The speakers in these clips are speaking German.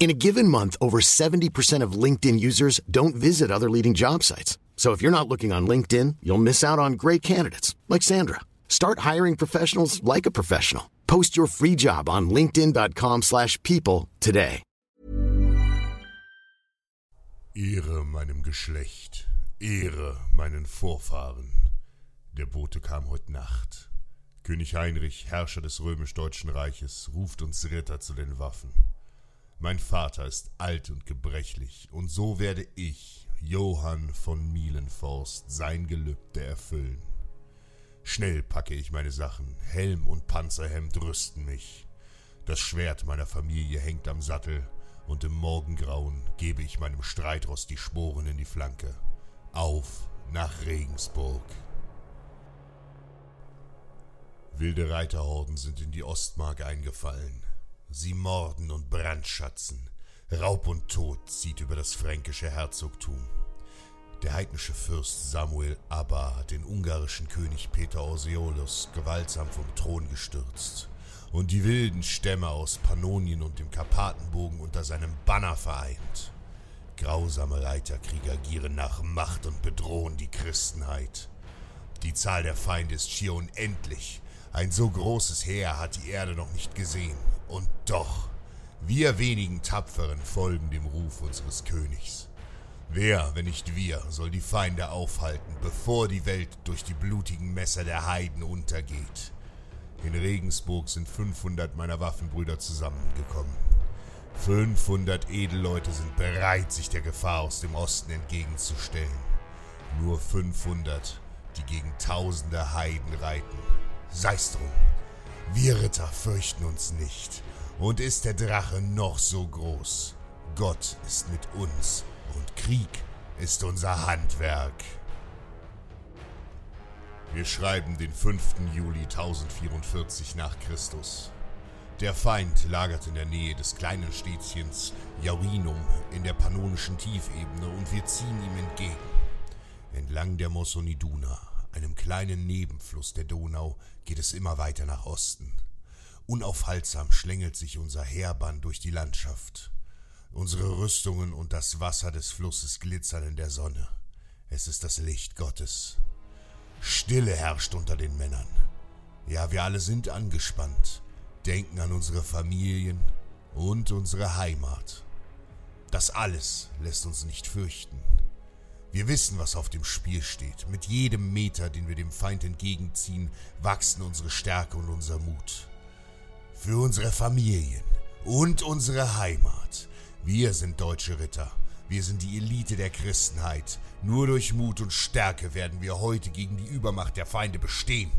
In a given month, over 70% of LinkedIn users don't visit other leading job sites. So if you're not looking on LinkedIn, you'll miss out on great candidates like Sandra. Start hiring professionals like a professional. Post your free job on linkedin.com/people today. Ehre meinem Geschlecht, Ehre meinen Vorfahren. Der Bote kam heute Nacht. König Heinrich, Herrscher des römisch-deutschen Reiches, ruft uns Ritter zu den Waffen. Mein Vater ist alt und gebrechlich, und so werde ich, Johann von Mielenforst, sein Gelübde erfüllen. Schnell packe ich meine Sachen, Helm und Panzerhemd rüsten mich. Das Schwert meiner Familie hängt am Sattel, und im Morgengrauen gebe ich meinem Streitrost die Sporen in die Flanke. Auf nach Regensburg. Wilde Reiterhorden sind in die Ostmark eingefallen. Sie morden und brandschatzen. Raub und Tod zieht über das fränkische Herzogtum. Der heidnische Fürst Samuel Abba hat den ungarischen König Peter Orseolus gewaltsam vom Thron gestürzt und die wilden Stämme aus Pannonien und dem Karpatenbogen unter seinem Banner vereint. Grausame Reiterkrieger gieren nach Macht und bedrohen die Christenheit. Die Zahl der Feinde ist schier unendlich. Ein so großes Heer hat die Erde noch nicht gesehen. Und doch, wir wenigen Tapferen folgen dem Ruf unseres Königs. Wer, wenn nicht wir, soll die Feinde aufhalten, bevor die Welt durch die blutigen Messer der Heiden untergeht? In Regensburg sind 500 meiner Waffenbrüder zusammengekommen. 500 Edelleute sind bereit, sich der Gefahr aus dem Osten entgegenzustellen. Nur 500, die gegen tausende Heiden reiten. Sei's drum. Wir Ritter fürchten uns nicht. Und ist der Drache noch so groß, Gott ist mit uns und Krieg ist unser Handwerk. Wir schreiben den 5. Juli 1044 nach Christus. Der Feind lagert in der Nähe des kleinen Städtchens Jaurinum in der pannonischen Tiefebene und wir ziehen ihm entgegen. Entlang der Mossoniduna, einem kleinen Nebenfluss der Donau, geht es immer weiter nach Osten. Unaufhaltsam schlängelt sich unser Heerband durch die Landschaft. Unsere Rüstungen und das Wasser des Flusses glitzern in der Sonne. Es ist das Licht Gottes. Stille herrscht unter den Männern. Ja, wir alle sind angespannt, denken an unsere Familien und unsere Heimat. Das alles lässt uns nicht fürchten. Wir wissen, was auf dem Spiel steht. Mit jedem Meter, den wir dem Feind entgegenziehen, wachsen unsere Stärke und unser Mut für unsere Familien und unsere Heimat. Wir sind deutsche Ritter. Wir sind die Elite der Christenheit. Nur durch Mut und Stärke werden wir heute gegen die Übermacht der Feinde bestehen.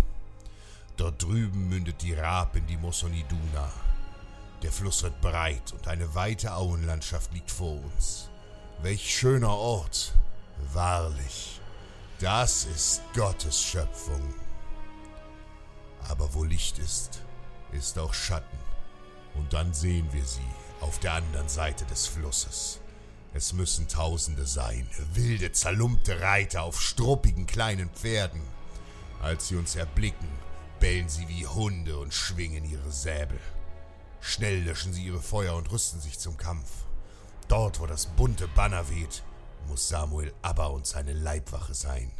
Dort drüben mündet die Raab in die Mossoniduna. Der Fluss wird breit und eine weite Auenlandschaft liegt vor uns. Welch schöner Ort. Wahrlich, das ist Gottes Schöpfung. Aber wo Licht ist, ist auch Schatten. Und dann sehen wir sie auf der anderen Seite des Flusses. Es müssen Tausende sein, wilde, zerlumpte Reiter auf struppigen kleinen Pferden. Als sie uns erblicken, bellen sie wie Hunde und schwingen ihre Säbel. Schnell löschen sie ihre Feuer und rüsten sich zum Kampf. Dort, wo das bunte Banner weht, muss Samuel Abba und seine Leibwache sein.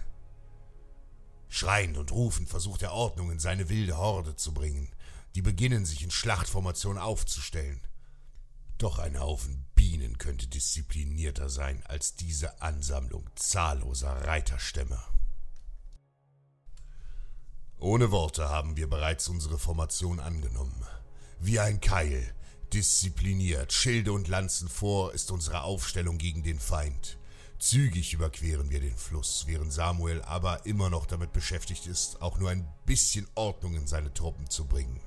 Schreiend und rufend versucht er Ordnung in seine wilde Horde zu bringen. Die beginnen sich in Schlachtformation aufzustellen. Doch ein Haufen Bienen könnte disziplinierter sein als diese Ansammlung zahlloser Reiterstämme. Ohne Worte haben wir bereits unsere Formation angenommen. Wie ein Keil, diszipliniert, Schilde und Lanzen vor, ist unsere Aufstellung gegen den Feind. Zügig überqueren wir den Fluss, während Samuel aber immer noch damit beschäftigt ist, auch nur ein bisschen Ordnung in seine Truppen zu bringen.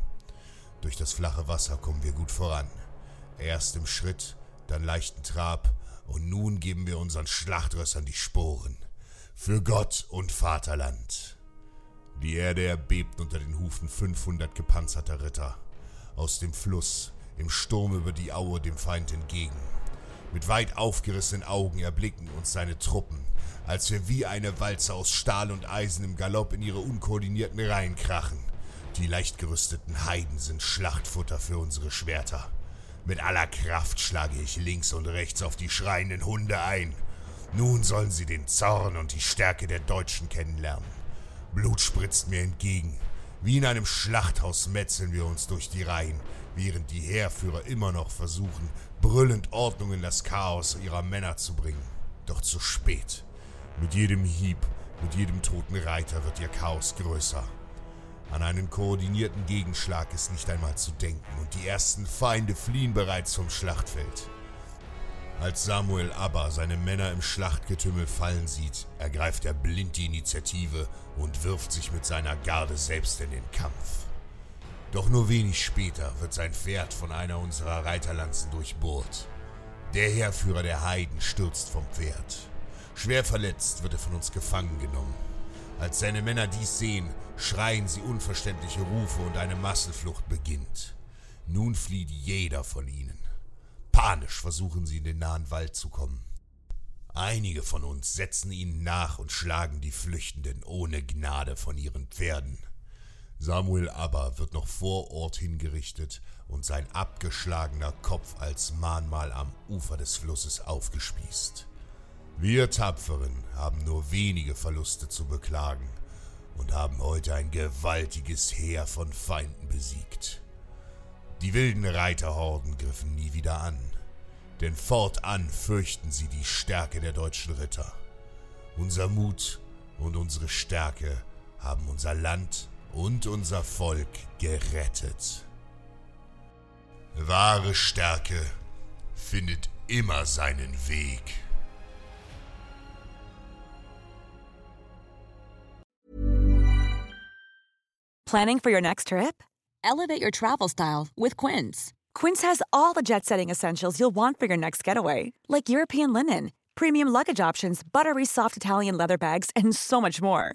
Durch das flache Wasser kommen wir gut voran. Erst im Schritt, dann leichten Trab, und nun geben wir unseren Schlachtrössern die Sporen. Für Gott und Vaterland. Die Erde erbebt unter den Hufen 500 gepanzerter Ritter. Aus dem Fluss, im Sturm über die Aue dem Feind entgegen. Mit weit aufgerissenen Augen erblicken uns seine Truppen, als wir wie eine Walze aus Stahl und Eisen im Galopp in ihre unkoordinierten Reihen krachen. Die leicht gerüsteten Heiden sind Schlachtfutter für unsere Schwerter. Mit aller Kraft schlage ich links und rechts auf die schreienden Hunde ein. Nun sollen sie den Zorn und die Stärke der Deutschen kennenlernen. Blut spritzt mir entgegen. Wie in einem Schlachthaus metzeln wir uns durch die Reihen, während die Heerführer immer noch versuchen, brüllend Ordnung in das Chaos ihrer Männer zu bringen. Doch zu spät. Mit jedem Hieb, mit jedem toten Reiter wird ihr Chaos größer. An einen koordinierten Gegenschlag ist nicht einmal zu denken und die ersten Feinde fliehen bereits vom Schlachtfeld. Als Samuel Abba seine Männer im Schlachtgetümmel fallen sieht, ergreift er blind die Initiative und wirft sich mit seiner Garde selbst in den Kampf. Doch nur wenig später wird sein Pferd von einer unserer Reiterlanzen durchbohrt. Der Heerführer der Heiden stürzt vom Pferd. Schwer verletzt wird er von uns gefangen genommen. Als seine Männer dies sehen, schreien sie unverständliche Rufe und eine Massenflucht beginnt. Nun flieht jeder von ihnen. Panisch versuchen sie in den nahen Wald zu kommen. Einige von uns setzen ihnen nach und schlagen die Flüchtenden ohne Gnade von ihren Pferden. Samuel aber wird noch vor Ort hingerichtet und sein abgeschlagener Kopf als Mahnmal am Ufer des Flusses aufgespießt. Wir Tapferen haben nur wenige Verluste zu beklagen und haben heute ein gewaltiges Heer von Feinden besiegt. Die wilden Reiterhorden griffen nie wieder an, denn fortan fürchten sie die Stärke der deutschen Ritter. Unser Mut und unsere Stärke haben unser Land und unser Volk gerettet. Wahre Stärke findet immer seinen Weg. Planning for your next trip? Elevate your travel style with Quince. Quince has all the jet setting essentials you'll want for your next getaway, like European linen, premium luggage options, buttery soft Italian leather bags, and so much more.